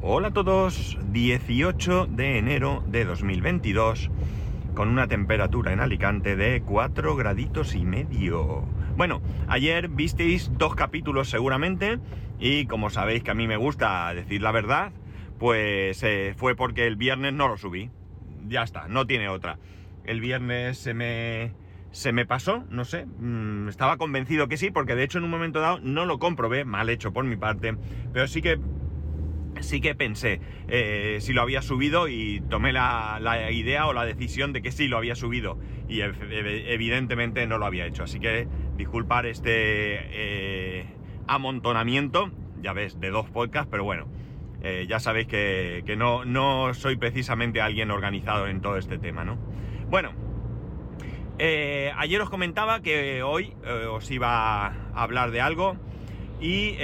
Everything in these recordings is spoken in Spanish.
Hola a todos, 18 de enero de 2022, con una temperatura en Alicante de 4 graditos y medio. Bueno, ayer visteis dos capítulos seguramente, y como sabéis que a mí me gusta decir la verdad, pues eh, fue porque el viernes no lo subí. Ya está, no tiene otra. El viernes se me, se me pasó, no sé, mm, estaba convencido que sí, porque de hecho en un momento dado no lo comprobé, mal hecho por mi parte, pero sí que sí que pensé eh, si lo había subido y tomé la, idea o la decisión de que sí lo había subido y evidentemente no lo había hecho. Así que disculpar este eh, amontonamiento, ya ves, de dos podcasts, pero bueno, eh, ya sabéis que, no, no, soy precisamente alguien organizado en todo este tema, ¿no? Bueno, ayer os comentaba que hoy os iba a hablar de algo y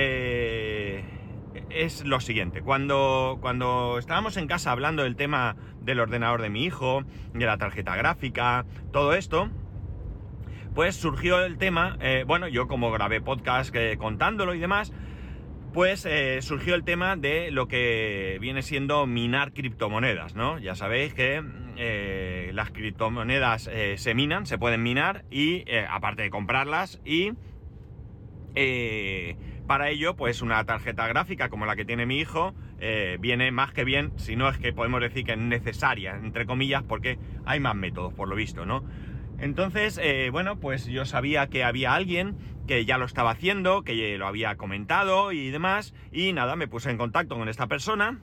es lo siguiente. Cuando, cuando estábamos en casa hablando del tema del ordenador de mi hijo, de la tarjeta gráfica, todo esto, pues surgió el tema, eh, bueno, yo como grabé podcast eh, contándolo y demás, pues eh, surgió el tema de lo que viene siendo minar criptomonedas, ¿no? Ya sabéis que las criptomonedas se minan, se pueden minar y aparte de comprarlas y para ello, pues una tarjeta gráfica como la que tiene mi hijo eh, viene más que bien, si no es que podemos decir que es necesaria, entre comillas, porque hay más métodos, por lo visto, ¿no? Entonces, eh, bueno, pues yo sabía que había alguien que ya lo estaba haciendo, que lo había comentado y demás, y nada, me puse en contacto con esta persona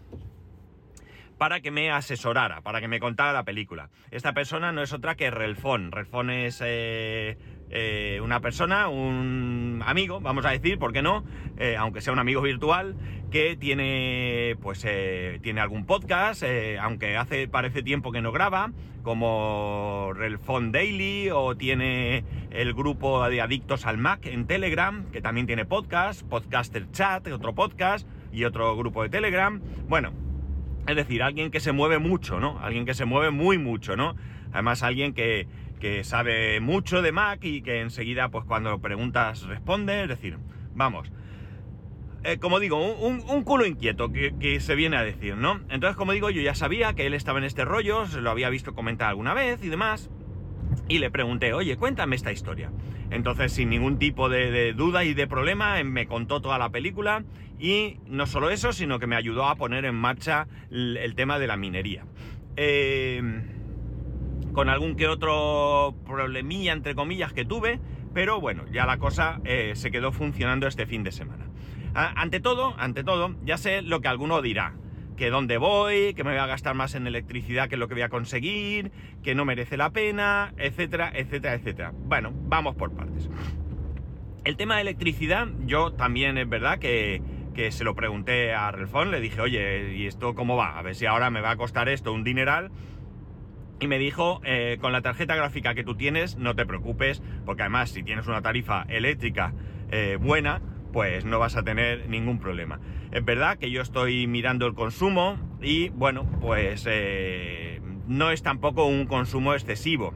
para que me asesorara, para que me contara la película. Esta persona no es otra que Relfon. Relfon es eh, eh, una persona, un amigo, vamos a decir, ¿por qué no? Eh, aunque sea un amigo virtual, que tiene, pues, eh, tiene algún podcast, aunque hace, parece tiempo que no graba, como Relfon Daily, o tiene el grupo de Adictos al Mac en Telegram, que también tiene podcast, Podcaster Chat, otro podcast, y otro grupo de Telegram. Bueno, es decir, alguien que se mueve mucho, ¿no? Alguien que se mueve muy mucho, ¿no? Además, alguien que, que sabe mucho de Mac y que enseguida, pues cuando preguntas, responde. Es decir, vamos. Eh, como digo, un, culo inquieto que, se viene a decir, ¿no? Entonces, como digo, yo ya sabía que él estaba en este rollo, se lo había visto comentar alguna vez y demás. Y le pregunté, oye, cuéntame esta historia. Entonces, sin ningún tipo de, duda y de problema, me contó toda la película. Y no solo eso, sino que me ayudó a poner en marcha el, tema de la minería. Eh con algún que otro problemilla, entre comillas, que tuve, pero bueno, ya la cosa eh, se quedó funcionando este fin de semana. ante todo, ante todo, ya sé lo que alguno dirá, que dónde voy, que me voy a gastar más en electricidad que lo que voy a conseguir, que no merece la pena, etcétera, etcétera, etcétera. Bueno, vamos por partes. El tema de electricidad, yo también es verdad que, que se lo pregunté a Relfon, le dije, oye, ¿y esto cómo va? A ver si ahora me va a costar esto un dineral y me dijo, eh, con la tarjeta gráfica que tú tienes, no te preocupes, porque además si tienes una tarifa eléctrica eh, buena, pues no vas a tener ningún problema. Es verdad que yo estoy mirando el consumo y bueno, pues eh, no es tampoco un consumo excesivo.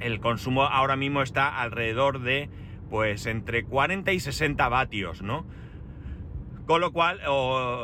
El consumo ahora mismo está alrededor de pues entre 40 y 60 vatios, ¿no? Con lo cual,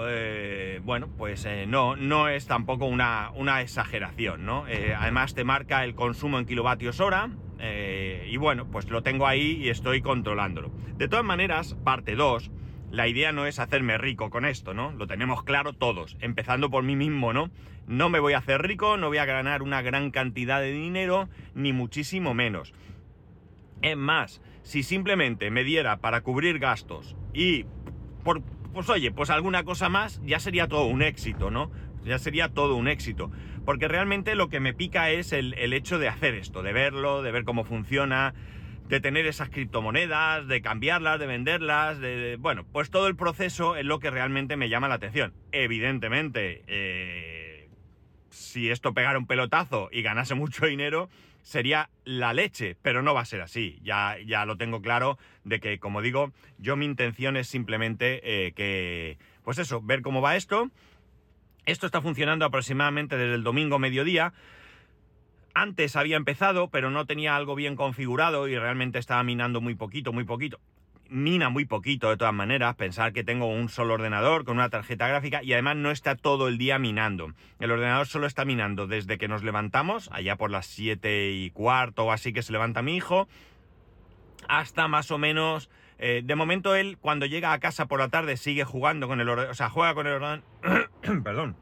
eh, bueno, pues eh, no, no es tampoco una, una exageración, ¿no? Además te marca el consumo en kilovatios hora y bueno, pues lo tengo ahí y estoy controlándolo. De todas maneras, parte 2, la idea no es hacerme rico con esto, ¿no? Lo tenemos claro todos, empezando por mí mismo, ¿no? No me voy a hacer rico, no voy a ganar una gran cantidad de dinero, ni muchísimo menos. Es más, si simplemente me diera para cubrir gastos y por pues oye, pues alguna cosa más, ya sería todo un éxito, ¿no? Ya sería todo un éxito. Porque realmente lo que me pica es el, hecho de hacer esto, de verlo, de ver cómo funciona, de tener esas criptomonedas, de cambiarlas, de venderlas, de, bueno, pues todo el proceso es lo que realmente me llama la atención. Evidentemente, eh, si esto pegara un pelotazo y ganase mucho dinero, sería la leche, pero no va a ser así. Ya, ya lo tengo claro de que, como digo, yo mi intención es simplemente eh, que, pues eso, ver cómo va esto. Esto está funcionando aproximadamente desde el domingo mediodía. Antes había empezado, pero no tenía algo bien configurado y realmente estaba minando muy poquito, muy poquito. mina muy poquito de todas maneras, pensar que tengo un solo ordenador con una tarjeta gráfica y además no está todo el día minando. El ordenador solo está minando desde que nos levantamos, allá por las 7 y cuarto o así que se levanta mi hijo, hasta más o menos... Eh, de momento él cuando llega a casa por la tarde sigue jugando con el ordenador, o sea, juega con el ordenador... Perdón.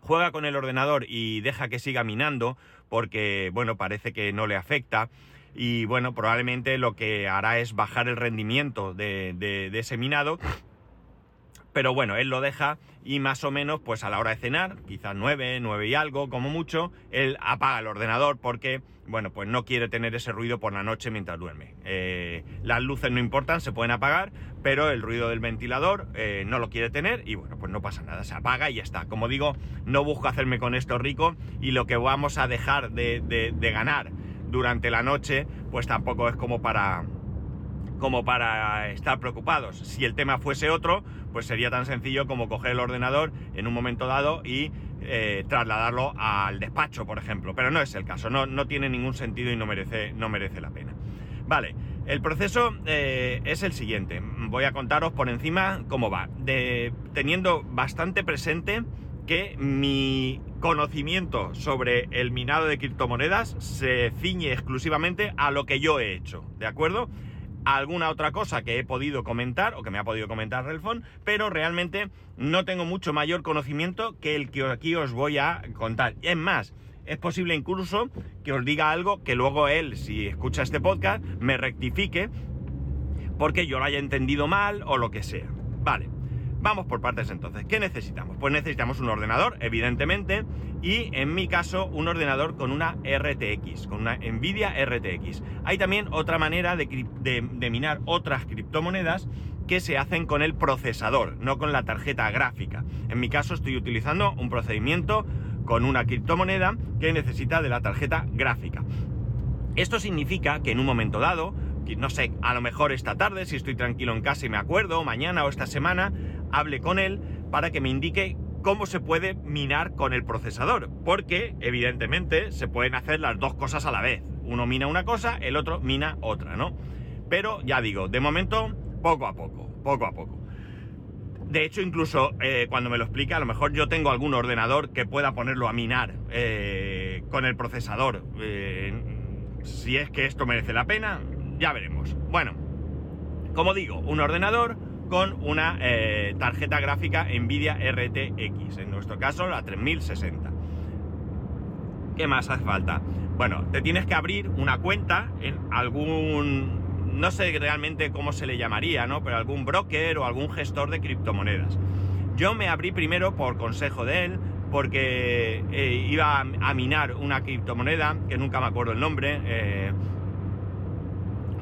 Juega con el ordenador y deja que siga minando porque, bueno, parece que no le afecta y bueno, probablemente lo que hará es bajar el rendimiento de, de, ese minado. Pero bueno, él lo deja y más o menos, pues a la hora de cenar, quizás 9, 9 y algo, como mucho, él apaga el ordenador porque, bueno, pues no quiere tener ese ruido por la noche mientras duerme. Eh, las luces no importan, se pueden apagar, pero el ruido del ventilador eh, no lo quiere tener y bueno, pues no pasa nada, se apaga y ya está. Como digo, no busco hacerme con esto rico y lo que vamos a dejar de, de ganar durante la noche, pues tampoco es como para como para estar preocupados. Si el tema fuese otro, pues sería tan sencillo como coger el ordenador en un momento dado y eh, trasladarlo al despacho, por ejemplo. Pero no es el caso, no, no tiene ningún sentido y no merece, no merece la pena. Vale, el proceso eh, es el siguiente. Voy a contaros por encima cómo va. Teniendo bastante presente que mi conocimiento sobre el minado de criptomonedas se ciñe exclusivamente a lo que yo he hecho, ¿de acuerdo? Alguna otra cosa que he podido comentar o que me ha podido comentar Relfon, pero realmente no tengo mucho mayor conocimiento que el que aquí os voy a contar. Es más, es posible incluso que os diga algo que luego él, si escucha este podcast, me rectifique porque yo lo haya entendido mal o lo que sea. Vale. Vamos por partes entonces. ¿Qué necesitamos? Pues necesitamos un ordenador, evidentemente, y en mi caso un ordenador con una RTX, con una Nvidia RTX. Hay también otra manera de, minar otras criptomonedas que se hacen con el procesador, no con la tarjeta gráfica. En mi caso estoy utilizando un procedimiento con una criptomoneda que necesita de la tarjeta gráfica. Esto significa que en un momento dado, no sé, a lo mejor esta tarde, si estoy tranquilo en casa y me acuerdo, mañana o esta semana, hable con él para que me indique cómo se puede minar con el procesador, porque evidentemente se pueden hacer las dos cosas a la vez. Uno mina una cosa, el otro mina otra, ¿no? Pero ya digo, de momento, poco a poco, poco a poco. De hecho, incluso eh, cuando me lo explique, a lo mejor yo tengo algún ordenador que pueda ponerlo a minar eh, con el procesador. Eh, si es que esto merece la pena, ya veremos. Bueno, como digo, un ordenador con una eh, tarjeta gráfica Nvidia RTX, en nuestro caso la 3060. ¿Qué más hace falta? Bueno, te tienes que abrir una cuenta en algún, no sé realmente cómo se le llamaría, ¿no? Pero algún broker o algún gestor de criptomonedas. Yo me abrí primero por consejo de él, porque eh, iba a minar una criptomoneda, que nunca me acuerdo el nombre, eh,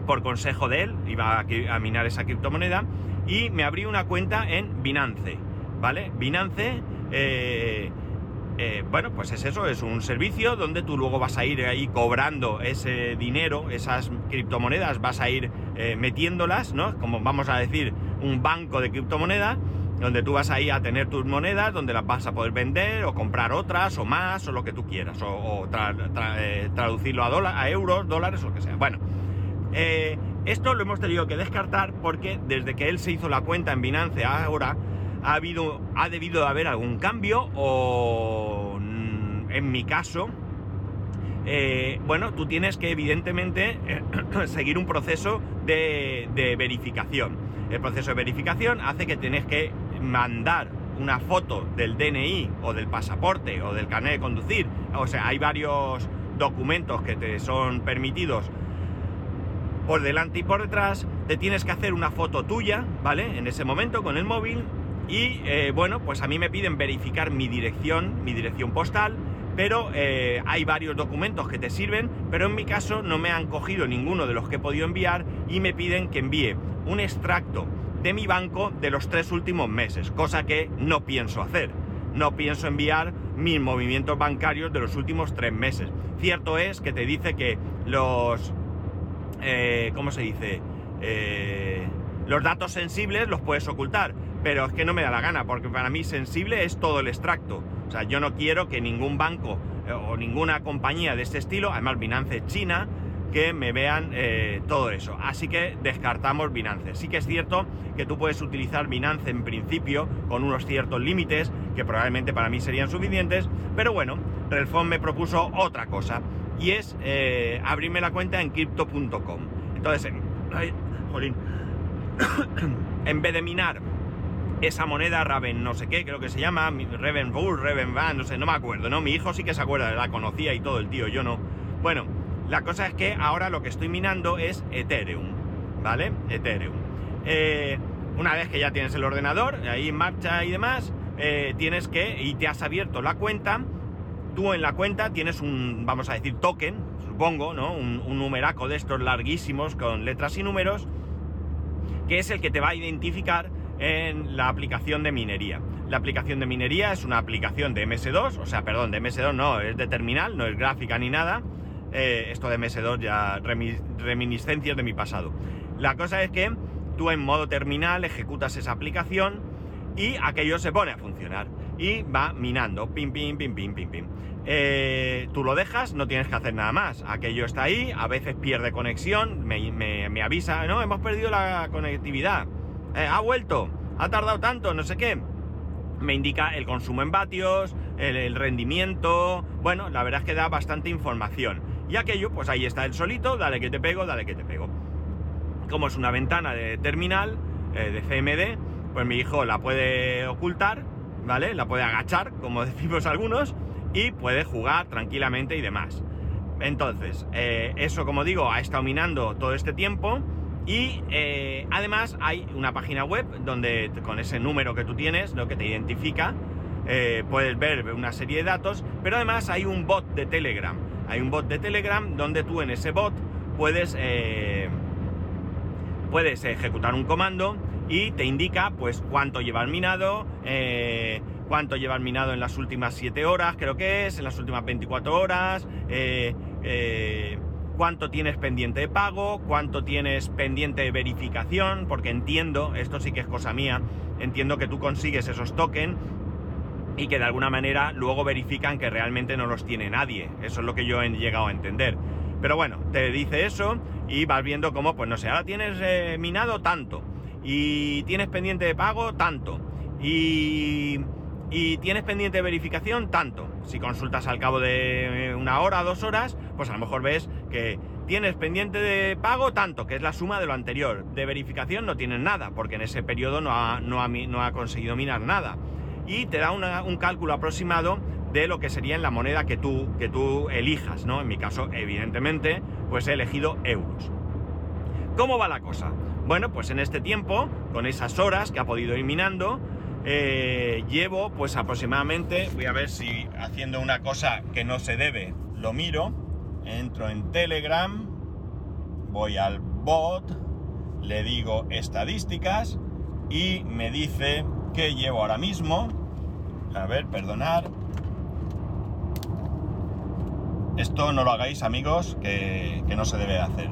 por consejo de él, iba a minar esa criptomoneda, y me abrí una cuenta en Binance, ¿vale? Binance, eh, eh, bueno, pues es eso, es un servicio donde tú luego vas a ir ahí cobrando ese dinero, esas criptomonedas, vas a ir eh, metiéndolas, ¿no? Como vamos a decir, un banco de criptomonedas, donde tú vas ahí a tener tus monedas, donde las vas a poder vender o comprar otras o más o lo que tú quieras, o, traducirlo a, a euros, dólares o lo que sea. Bueno, esto lo hemos tenido que descartar porque desde que él se hizo la cuenta en Binance ahora ha, habido, ha debido de haber algún cambio o mm, en mi caso, eh, bueno, tú tienes que evidentemente seguir un proceso de, verificación. El proceso de verificación hace que tienes que mandar una foto del DNI o del pasaporte o del carnet de conducir. O sea, hay varios documentos que te son permitidos por delante y por detrás, te tienes que hacer una foto tuya, ¿vale? En ese momento con el móvil y eh, bueno, pues a mí me piden verificar mi dirección, mi dirección postal, pero eh, hay varios documentos que te sirven, pero en mi caso no me han cogido ninguno de los que he podido enviar y me piden que envíe un extracto de mi banco de los tres últimos meses, cosa que no pienso hacer. No pienso enviar mis movimientos bancarios de los últimos tres meses. Cierto es que te dice que los eh, ¿cómo se dice? Eh, los datos sensibles los puedes ocultar, pero es que no me da la gana, porque para mí sensible es todo el extracto. O sea, yo no quiero que ningún banco eh, o ninguna compañía de este estilo, además Binance China, que me vean eh, todo eso. Así que descartamos Binance. Sí que es cierto que tú puedes utilizar Binance en principio con unos ciertos límites que probablemente para mí serían suficientes, pero bueno, Relfon me propuso otra cosa y es eh, abrirme la cuenta en crypto.com. Entonces, en, en vez de minar esa moneda Raven no sé qué, creo que se llama, Raven Bull, Raven Van, no sé, no me acuerdo, ¿no? Mi hijo sí que se acuerda, la conocía y todo el tío, yo no. Bueno, la cosa es que ahora lo que estoy minando es Ethereum, ¿vale? Ethereum. Eh, una vez que ya tienes el ordenador ahí en marcha y demás, eh, tienes que, y te has abierto la cuenta, tú en la cuenta tienes un, vamos a decir, token, supongo, ¿no? Un, numeraco de estos larguísimos con letras y números, que es el que te va a identificar en la aplicación de minería. La aplicación de minería es una aplicación de MS2, o sea, perdón, de MS2 no, es de terminal, no es gráfica ni nada, eh, esto de MS2 ya reminiscencias de mi pasado. La cosa es que tú en modo terminal ejecutas esa aplicación y aquello se pone a funcionar y va minando, pim, pim, pim, pim, pim, pim. Eh, tú lo dejas, no tienes que hacer nada más. Aquello está ahí, a veces pierde conexión, me, avisa, no, hemos perdido la conectividad, eh, ha vuelto, ha tardado tanto, no sé qué. Me indica el consumo en vatios, el rendimiento, bueno, la verdad es que da bastante información. Y aquello, pues ahí está el solito, dale que te pego, dale que te pego. Como es una ventana de terminal, eh, de CMD, pues mi hijo la puede ocultar, ¿vale? La puede agachar, como decimos algunos, y puede jugar tranquilamente y demás. Entonces, eh, eso como digo, ha estado minando todo este tiempo. Y eh, además hay una página web donde con ese número que tú tienes, lo que te identifica, puedes ver una serie de datos, pero además hay un bot de Telegram hay un bot de Telegram donde tú en ese bot puedes, eh, puedes ejecutar un comando y te indica pues cuánto lleva minado, eh, cuánto lleva minado en las últimas 7 horas, creo que es, en las últimas 24 horas, eh, cuánto tienes pendiente de pago, cuánto tienes pendiente de verificación, porque entiendo, esto sí que es cosa mía, entiendo que tú consigues esos tokens y que de alguna manera luego verifican que realmente no los tiene nadie. Eso es lo que yo he llegado a entender. Pero bueno, te dice eso y vas viendo cómo, pues no sé, ahora tienes eh, minado tanto y tienes pendiente de pago tanto y, y tienes pendiente de verificación tanto. Si consultas al cabo de eh, una hora, dos horas, pues a lo mejor ves que tienes pendiente de pago tanto, que es la suma de lo anterior. De verificación no tienes nada, porque en ese periodo no ha, no ha, conseguido minar nada y te da un cálculo aproximado de lo que sería en la moneda que tú, que tú elijas, ¿no? En mi caso, evidentemente, pues he elegido euros. ¿Cómo va la cosa? Bueno, pues en este tiempo, con esas horas que ha podido ir minando, eh, llevo pues aproximadamente, voy a ver si haciendo una cosa que no se debe, lo miro, entro en Telegram, voy al bot, le digo estadísticas y me dice que llevo ahora mismo. A ver, perdonar. Esto no lo hagáis amigos, que, no se debe hacer.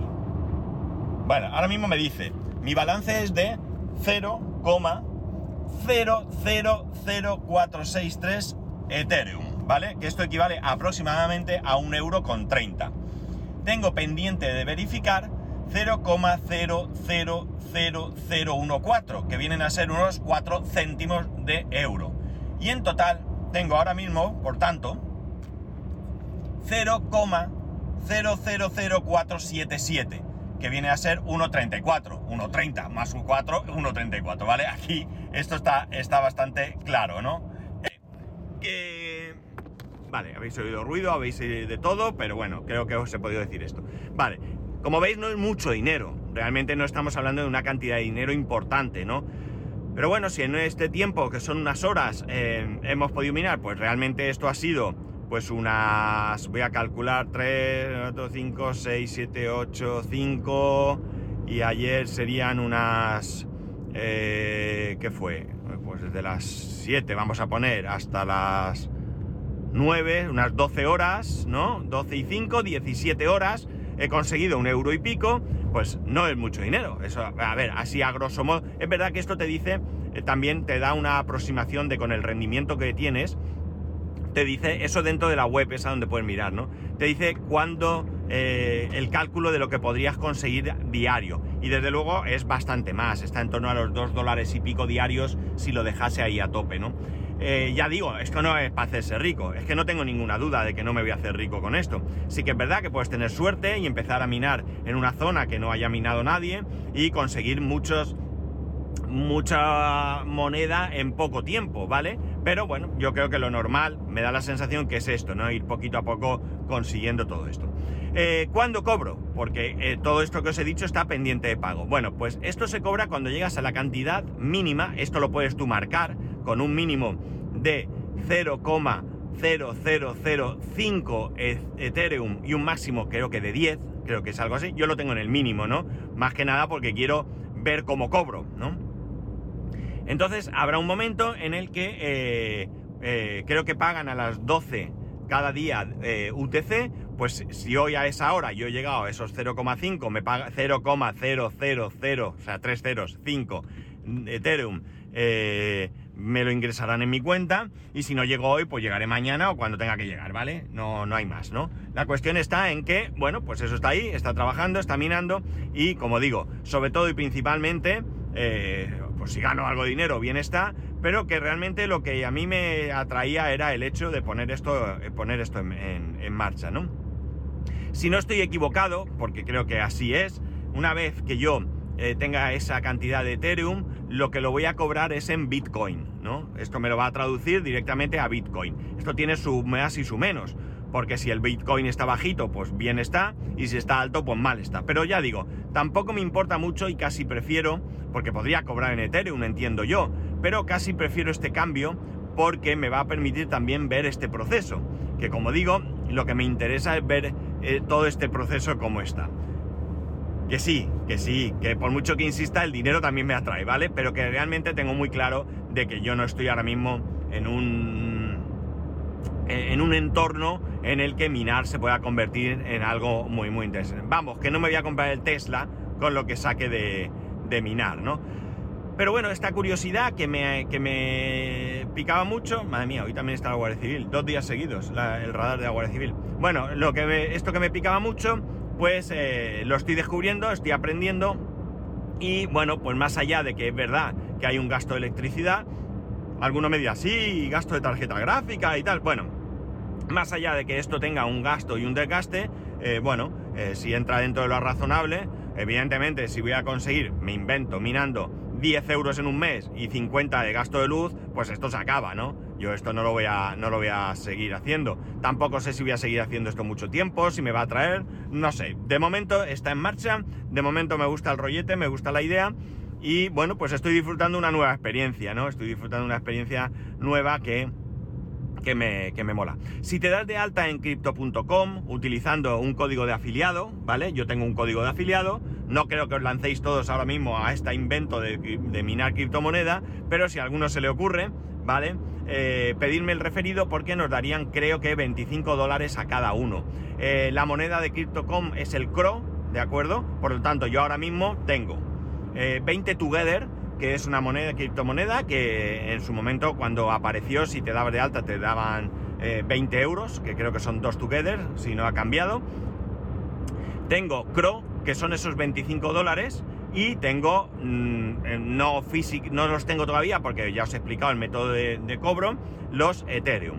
Bueno, ahora mismo me dice, mi balance es de 0,000463 Ethereum, ¿vale? Que esto equivale aproximadamente a un euro con 30. Tengo pendiente de verificar 0,000014, que vienen a ser unos 4 céntimos de euro. Y en total tengo ahora mismo, por tanto, 0,000477, que viene a ser 1,34. 1,30 más un 4, 1,34, ¿vale? Aquí esto está, está bastante claro, ¿no? Eh, que... Vale, habéis oído ruido, habéis oído de todo, pero bueno, creo que os he podido decir esto. Vale, como veis no es mucho dinero, realmente no estamos hablando de una cantidad de dinero importante, ¿no? Pero bueno, si en este tiempo, que son unas horas, eh, hemos podido minar, pues realmente esto ha sido pues unas, voy a calcular, 3, 4, 5, 6, 7, 8, 5, y ayer serían unas, eh, ¿qué fue? Pues desde las 7 vamos a poner hasta las 9, unas 12 horas, ¿no? 12 y 5, 17 horas, he conseguido un euro y pico, pues no es mucho dinero. Eso, a ver, así a grosso modo. Es verdad que esto te dice, eh, también te da una aproximación de con el rendimiento que tienes, te dice eso dentro de la web, esa donde puedes mirar, ¿no? Te dice cuándo, eh, el cálculo de lo que podrías conseguir diario. Y desde luego es bastante más, está en torno a los 2 dólares y pico diarios si lo dejase ahí a tope, ¿no? Eh, ya digo, esto no es para hacerse rico, es que no tengo ninguna duda de que no me voy a hacer rico con esto. Sí que es verdad que puedes tener suerte y empezar a minar en una zona que no haya minado nadie y conseguir muchos mucha moneda en poco tiempo, ¿vale? Pero bueno, yo creo que lo normal me da la sensación que es esto, ¿no? Ir poquito a poco consiguiendo todo esto. Eh, ¿Cuándo cobro? Porque eh, todo esto que os he dicho está pendiente de pago. Bueno, pues esto se cobra cuando llegas a la cantidad mínima, esto lo puedes tú marcar con un mínimo de 0,0005 Ethereum y un máximo creo que de 10, creo que es algo así. Yo lo tengo en el mínimo, ¿no? Más que nada porque quiero ver cómo cobro, ¿no? Entonces habrá un momento en el que eh, eh, creo que pagan a las 12 cada día eh, UTC, pues si hoy a esa hora yo he llegado a esos 0,5, me paga 0,000, o sea, 3 ceros, 5 Ethereum, me lo ingresarán en mi cuenta y si no llego hoy, pues llegaré mañana o cuando tenga que llegar, ¿vale? No, no hay más, ¿no? La cuestión está en que, bueno, pues eso está ahí, está trabajando, está minando y, como digo, sobre todo y principalmente, pues si gano algo de dinero, bien está, pero que realmente lo que a mí me atraía era el hecho de poner esto, eh, poner esto en, marcha, ¿no? Si no estoy equivocado, porque creo que así es, una vez que yo eh, tenga esa cantidad de Ethereum, lo que lo voy a cobrar es en Bitcoin, ¿no? Esto me lo va a traducir directamente a Bitcoin. Esto tiene su más y su menos porque si el Bitcoin está bajito, pues bien está, y si está alto, pues mal está. Pero ya digo, tampoco me importa mucho y casi prefiero, porque podría cobrar en Ethereum, entiendo yo, pero casi prefiero este cambio porque me va a permitir también ver este proceso, que como digo, lo que me interesa es ver eh, todo este proceso como está. Que sí, que sí, que por mucho que insista, el dinero también me atrae, ¿vale? Pero que realmente tengo muy claro de que yo no estoy ahora mismo en un en un entorno en el que minar se pueda convertir en algo muy, muy interesante. Vamos, que no me voy a comprar el Tesla con lo que saque de, minar, ¿no? Pero bueno, esta curiosidad que me, que me picaba mucho, madre mía, hoy también está la Guardia Civil, dos días seguidos, el radar de la Guardia Civil. Bueno, lo que esto que me picaba mucho, pues eh, lo estoy descubriendo, estoy aprendiendo y bueno, pues más allá de que es verdad que hay un gasto de electricidad, alguno me dirá, sí, gasto de tarjeta gráfica y tal. Bueno, más allá de que esto tenga un gasto y un desgaste, eh, bueno, eh, si entra dentro de lo razonable, evidentemente si voy a conseguir, me invento, minando 10 euros en un mes y 50 de gasto de luz, pues esto se acaba, ¿no? Yo esto no lo voy a, no lo voy a seguir haciendo. Tampoco sé si voy a seguir haciendo esto mucho tiempo, si me va a traer, no sé. De momento está en marcha, de momento me gusta el rollete, me gusta la idea y bueno, pues estoy disfrutando una nueva experiencia, ¿no? Estoy disfrutando una experiencia nueva que, que, me, que me mola. Si te das de alta en crypto.com utilizando un código de afiliado, ¿vale? Yo tengo un código de afiliado, no creo que os lancéis todos ahora mismo a este invento de, minar criptomoneda, pero si a alguno se le ocurre, ¿vale? Eh, pedirme el referido porque nos darían creo que 25 dólares a cada uno. Eh, la moneda de Crypto.com es el CRO, ¿de acuerdo? Por lo tanto, yo ahora mismo tengo 20 eh, Together, que es una moneda, criptomoneda, que en su momento cuando apareció, si te dabas de alta, te daban 20 eh, euros, que creo que son dos Together, si no ha cambiado. Tengo CRO, que son esos 25 dólares, y tengo, mm, eh, no, no los tengo todavía porque ya os he explicado el método de, cobro, los Ethereum.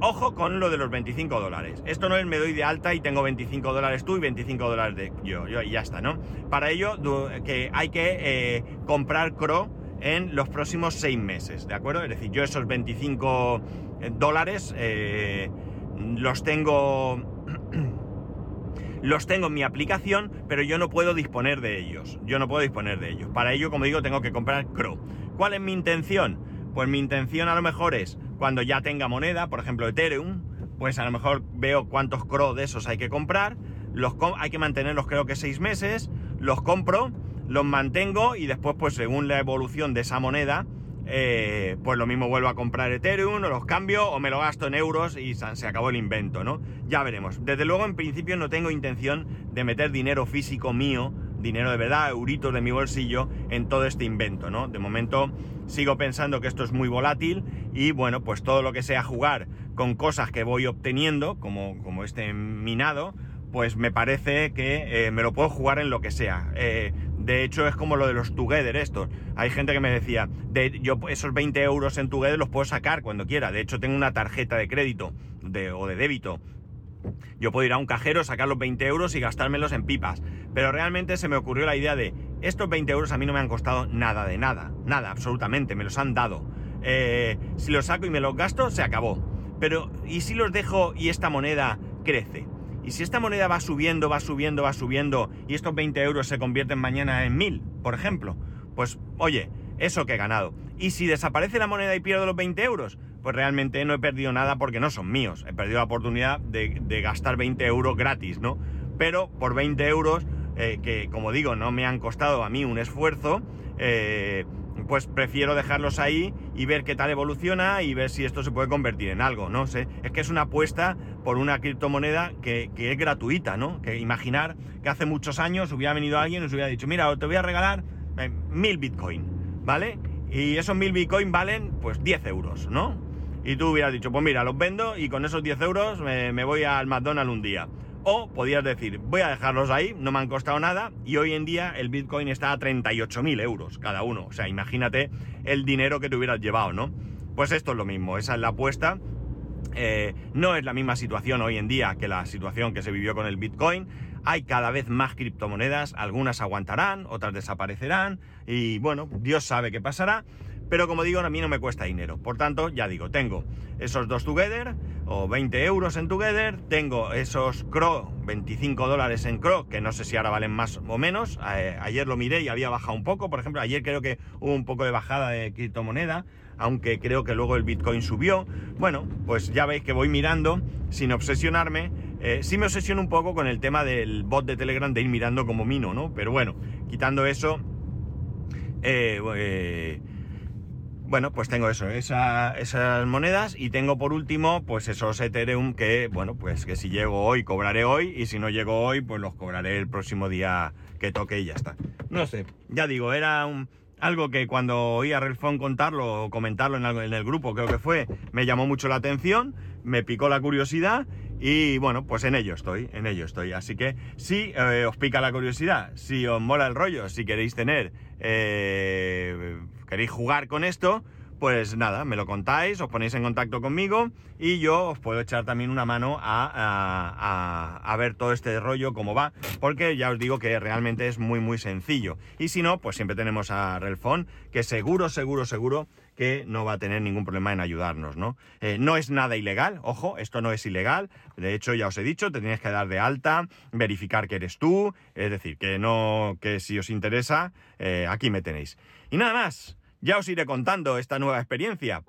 Ojo con lo de los 25 dólares. Esto no es me doy de alta y tengo 25 dólares tú y 25 dólares de yo, yo y ya está, ¿no? Para ello que hay que eh, comprar CRO en los próximos 6 meses, ¿de acuerdo? Es decir, yo esos 25 eh, dólares eh, los tengo... los tengo en mi aplicación, pero yo no puedo disponer de ellos. Yo no puedo disponer de ellos. Para ello, como digo, tengo que comprar CRO. ¿Cuál es mi intención? Pues mi intención a lo mejor es cuando ya tenga moneda, por ejemplo Ethereum, pues a lo mejor veo cuántos CRO de esos hay que comprar, los hay que mantenerlos creo que seis meses, los compro, los mantengo y después pues según la evolución de esa moneda, eh, pues lo mismo vuelvo a comprar Ethereum o los cambio o me lo gasto en euros y se acabó el invento, ¿no? Ya veremos. Desde luego en principio no tengo intención de meter dinero físico mío dinero de verdad, euritos de mi bolsillo en todo este invento, ¿no? De momento sigo pensando que esto es muy volátil y bueno, pues todo lo que sea jugar con cosas que voy obteniendo, como, como este minado, pues me parece que eh, me lo puedo jugar en lo que sea. Eh, de hecho, es como lo de los Together estos. Hay gente que me decía, de, yo esos 20 euros en Together los puedo sacar cuando quiera. De hecho, tengo una tarjeta de crédito o de débito. Yo puedo ir a un cajero, sacar los 20 euros y gastármelos en pipas. Pero realmente se me ocurrió la idea de, estos 20 euros a mí no me han costado nada de nada. Nada, absolutamente, me los han dado. Eh, si los saco y me los gasto, se acabó. Pero, ¿y si los dejo y esta moneda crece? Y si esta moneda va subiendo, va subiendo, va subiendo y estos 20 euros se convierten mañana en 1000, por ejemplo, pues oye, eso que he ganado. Y si desaparece la moneda y pierdo los 20 euros, pues realmente no he perdido nada porque no son míos. He perdido la oportunidad de, gastar 20 euros gratis, ¿no? Pero por 20 euros, eh, que como digo, no me han costado a mí un esfuerzo, eh, pues prefiero dejarlos ahí y ver qué tal evoluciona y ver si esto se puede convertir en algo, no sé. Es que es una apuesta por una criptomoneda que, es gratuita, ¿no? Que imaginar que hace muchos años hubiera venido alguien y nos hubiera dicho, mira, te voy a regalar eh, mil bitcoin, ¿vale? Y esos mil bitcoin valen pues 10 euros, ¿no? Y tú hubieras dicho, pues mira, los vendo y con esos 10 euros me, voy al McDonald's un día. O podías decir, voy a dejarlos ahí, no me han costado nada, y hoy en día el Bitcoin está a 38.000 euros cada uno. O sea, imagínate el dinero que te hubieras llevado, ¿no? Pues esto es lo mismo, esa es la apuesta. Eh, no es la misma situación hoy en día que la situación que se vivió con el Bitcoin. Hay cada vez más criptomonedas, algunas aguantarán, otras desaparecerán, y bueno, Dios sabe qué pasará. Pero como digo, a mí no me cuesta dinero. Por tanto, ya digo, tengo esos dos Together o 20 euros en Together. Tengo esos CRO, 25 dólares en CRO, que no sé si ahora valen más o menos. Eh, ayer lo miré y había bajado un poco. Por ejemplo, ayer creo que hubo un poco de bajada de criptomoneda, aunque creo que luego el Bitcoin subió. Bueno, pues ya veis que voy mirando sin obsesionarme. Eh, sí me obsesiono un poco con el tema del bot de Telegram de ir mirando como mino, ¿no? Pero bueno, quitando eso... Eh, eh bueno, pues tengo eso, esas monedas y tengo por último, pues esos Ethereum que, bueno, pues que si llego hoy cobraré hoy y si no llego hoy, pues los cobraré el próximo día que toque y ya está. No sé, ya digo, era un, algo que cuando oí a Relfon contarlo o comentarlo en, en el grupo, creo que fue, me llamó mucho la atención, me picó la curiosidad y bueno, pues en ello estoy, en ello estoy. Así que si eh, os pica la curiosidad, si os mola el rollo, si queréis tener, eh, queréis jugar con esto, pues nada, me lo contáis, os ponéis en contacto conmigo y yo os puedo echar también una mano a, ver todo este rollo, cómo va, porque ya os digo que realmente es muy, muy sencillo. Y si no, pues siempre tenemos a Relfon, que seguro, seguro, seguro que no va a tener ningún problema en ayudarnos, ¿no? Eh, no es nada ilegal, ojo, esto no es ilegal. De hecho, ya os he dicho, te tienes que dar de alta, verificar que eres tú, es decir, que no, que si os interesa, eh, aquí me tenéis. Y nada más, ya os iré contando esta nueva experiencia.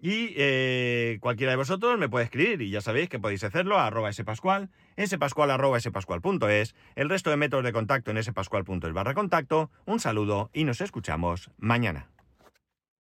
Y eh, cualquiera de vosotros me puede escribir y ya sabéis que podéis hacerlo a arroba spascual, spascual arroba spascual.es, el resto de métodos de contacto en spascual.es barra contacto. Un saludo y nos escuchamos mañana.